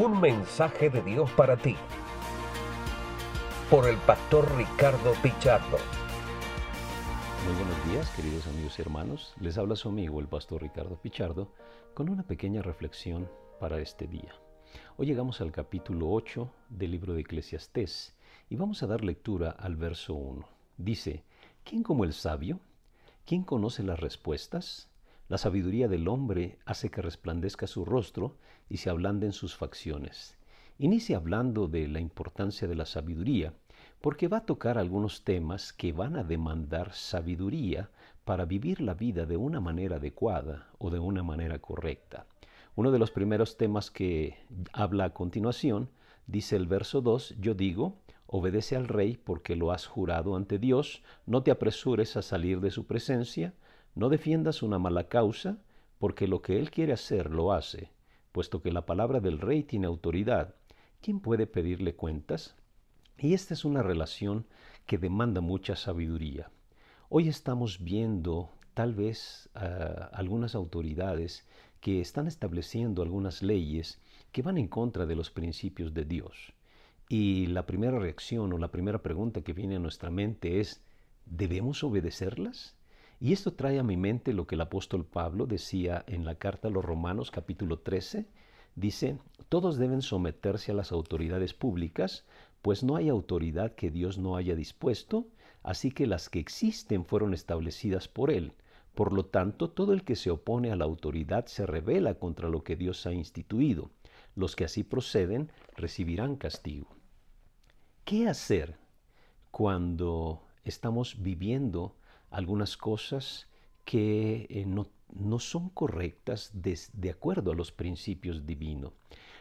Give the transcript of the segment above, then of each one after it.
Un mensaje de Dios para ti. Por el pastor Ricardo Pichardo. Muy buenos días, queridos amigos y hermanos. Les habla su amigo, el pastor Ricardo Pichardo, con una pequeña reflexión para este día. Hoy llegamos al capítulo 8 del libro de Eclesiastés y vamos a dar lectura al verso 1. Dice, ¿quién como el sabio? ¿Quién conoce las respuestas? La sabiduría del hombre hace que resplandezca su rostro y se ablanden sus facciones. Inicia hablando de la importancia de la sabiduría, porque va a tocar algunos temas que van a demandar sabiduría para vivir la vida de una manera adecuada o de una manera correcta. Uno de los primeros temas que habla a continuación, dice el verso 2, yo digo, obedece al rey porque lo has jurado ante Dios, no te apresures a salir de su presencia, no defiendas una mala causa, porque lo que él quiere hacer lo hace, puesto que la palabra del rey tiene autoridad. ¿Quién puede pedirle cuentas? Y esta es una relación que demanda mucha sabiduría. Hoy estamos viendo tal vez uh, algunas autoridades que están estableciendo algunas leyes que van en contra de los principios de Dios. Y la primera reacción o la primera pregunta que viene a nuestra mente es, ¿debemos obedecerlas? Y esto trae a mi mente lo que el apóstol Pablo decía en la carta a los Romanos capítulo 13. Dice, todos deben someterse a las autoridades públicas, pues no hay autoridad que Dios no haya dispuesto, así que las que existen fueron establecidas por Él. Por lo tanto, todo el que se opone a la autoridad se revela contra lo que Dios ha instituido. Los que así proceden recibirán castigo. ¿Qué hacer cuando estamos viviendo algunas cosas que eh, no, no, son correctas de, de acuerdo a los principios divinos.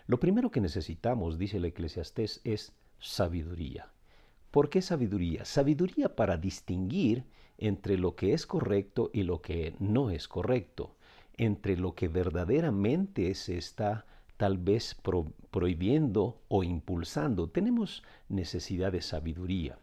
Lo primero que necesitamos, dice el eclesiastés, es sabiduría. ¿Por qué sabiduría? Sabiduría para distinguir entre lo que es correcto y lo que no es correcto, entre lo que verdaderamente se está tal vez pro, prohibiendo o impulsando. Tenemos necesidad de sabiduría.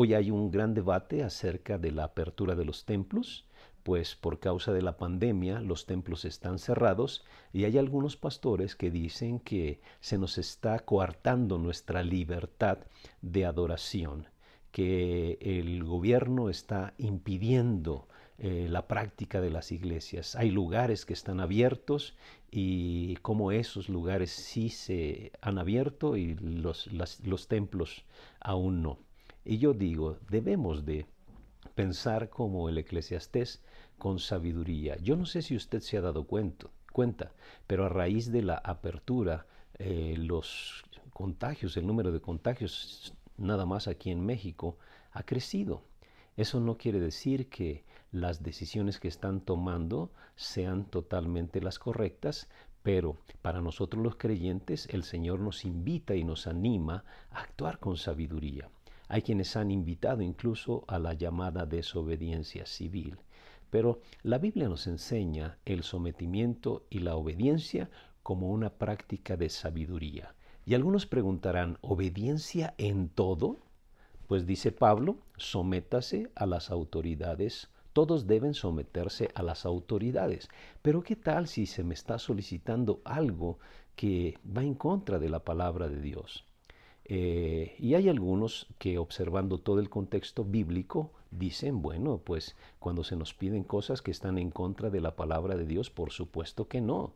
Hoy hay un gran debate acerca de la apertura de los templos, pues por causa de la pandemia los templos están cerrados y hay algunos pastores que dicen que se nos está coartando nuestra libertad de adoración, que el gobierno está impidiendo eh, la práctica de las iglesias. Hay lugares que están abiertos y como esos lugares sí se han abierto y los, los templos aún no. Y yo digo, debemos de pensar como el eclesiastés con sabiduría. Yo no sé si usted se ha dado cuenta, cuenta pero a raíz de la apertura, eh, los contagios, el número de contagios nada más aquí en México ha crecido. Eso no quiere decir que las decisiones que están tomando sean totalmente las correctas, pero para nosotros los creyentes el Señor nos invita y nos anima a actuar con sabiduría. Hay quienes han invitado incluso a la llamada desobediencia civil. Pero la Biblia nos enseña el sometimiento y la obediencia como una práctica de sabiduría. Y algunos preguntarán, ¿obediencia en todo? Pues dice Pablo, sométase a las autoridades. Todos deben someterse a las autoridades. Pero ¿qué tal si se me está solicitando algo que va en contra de la palabra de Dios? Eh, y hay algunos que observando todo el contexto bíblico dicen, bueno, pues cuando se nos piden cosas que están en contra de la palabra de Dios, por supuesto que no.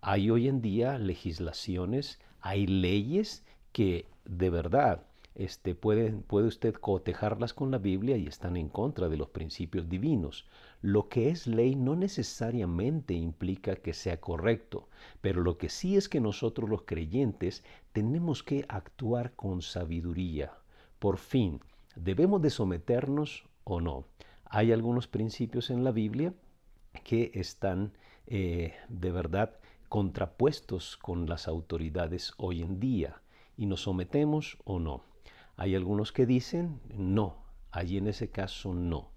Hay hoy en día legislaciones, hay leyes que de verdad este, puede, puede usted cotejarlas con la Biblia y están en contra de los principios divinos. Lo que es ley no necesariamente implica que sea correcto, pero lo que sí es que nosotros los creyentes tenemos que actuar con sabiduría. Por fin, ¿debemos de someternos o no? Hay algunos principios en la Biblia que están eh, de verdad contrapuestos con las autoridades hoy en día y nos sometemos o no. Hay algunos que dicen no, allí en ese caso no.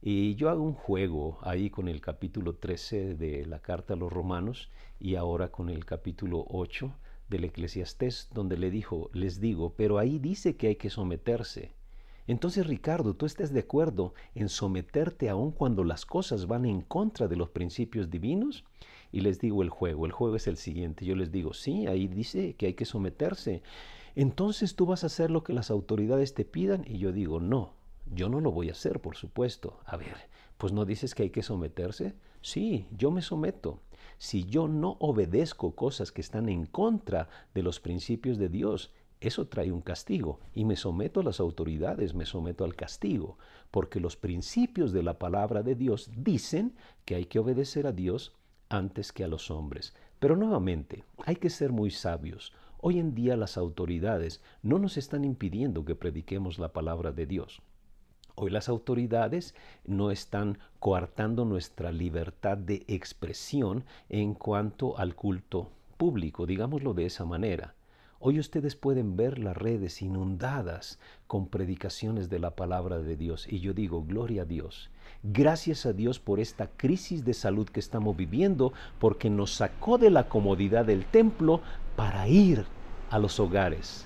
Y yo hago un juego ahí con el capítulo 13 de la carta a los romanos y ahora con el capítulo 8 del Eclesiastés, donde le dijo, les digo, pero ahí dice que hay que someterse. Entonces, Ricardo, ¿tú estás de acuerdo en someterte aun cuando las cosas van en contra de los principios divinos? Y les digo el juego. El juego es el siguiente. Yo les digo, sí, ahí dice que hay que someterse. Entonces tú vas a hacer lo que las autoridades te pidan y yo digo, no, yo no lo voy a hacer, por supuesto. A ver, pues no dices que hay que someterse. Sí, yo me someto. Si yo no obedezco cosas que están en contra de los principios de Dios, eso trae un castigo y me someto a las autoridades, me someto al castigo, porque los principios de la palabra de Dios dicen que hay que obedecer a Dios antes que a los hombres. Pero nuevamente, hay que ser muy sabios. Hoy en día las autoridades no nos están impidiendo que prediquemos la palabra de Dios. Hoy las autoridades no están coartando nuestra libertad de expresión en cuanto al culto público, digámoslo de esa manera. Hoy ustedes pueden ver las redes inundadas con predicaciones de la palabra de Dios y yo digo, gloria a Dios. Gracias a Dios por esta crisis de salud que estamos viviendo, porque nos sacó de la comodidad del templo para ir a los hogares,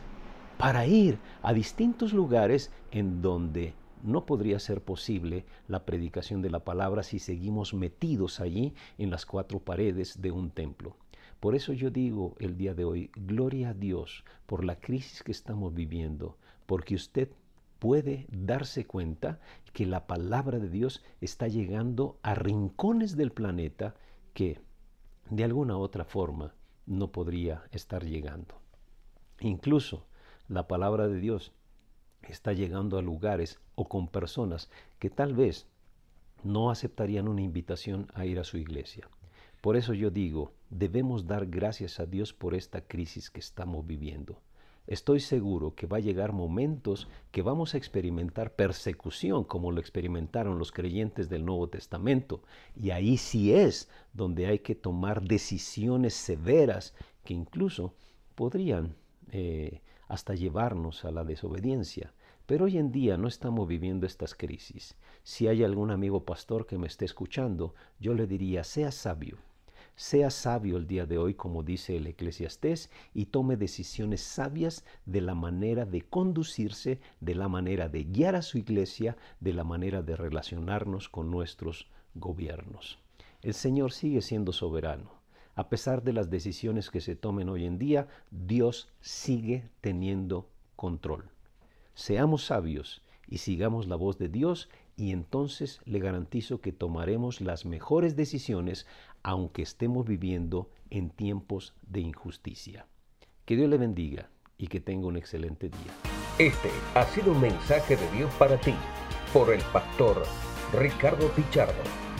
para ir a distintos lugares en donde no podría ser posible la predicación de la palabra si seguimos metidos allí en las cuatro paredes de un templo. Por eso yo digo el día de hoy, gloria a Dios por la crisis que estamos viviendo, porque usted puede darse cuenta que la palabra de Dios está llegando a rincones del planeta que de alguna otra forma no podría estar llegando. Incluso la palabra de Dios está llegando a lugares o con personas que tal vez no aceptarían una invitación a ir a su iglesia. Por eso yo digo, debemos dar gracias a Dios por esta crisis que estamos viviendo. Estoy seguro que va a llegar momentos que vamos a experimentar persecución como lo experimentaron los creyentes del Nuevo Testamento. Y ahí sí es donde hay que tomar decisiones severas que incluso podrían eh, hasta llevarnos a la desobediencia. Pero hoy en día no estamos viviendo estas crisis. Si hay algún amigo pastor que me esté escuchando, yo le diría, sea sabio. Sea sabio el día de hoy, como dice el eclesiastés, y tome decisiones sabias de la manera de conducirse, de la manera de guiar a su iglesia, de la manera de relacionarnos con nuestros gobiernos. El Señor sigue siendo soberano a pesar de las decisiones que se tomen hoy en día, Dios sigue teniendo control. Seamos sabios y sigamos la voz de Dios y entonces le garantizo que tomaremos las mejores decisiones aunque estemos viviendo en tiempos de injusticia. Que Dios le bendiga y que tenga un excelente día. Este ha sido un mensaje de Dios para ti por el pastor Ricardo Pichardo.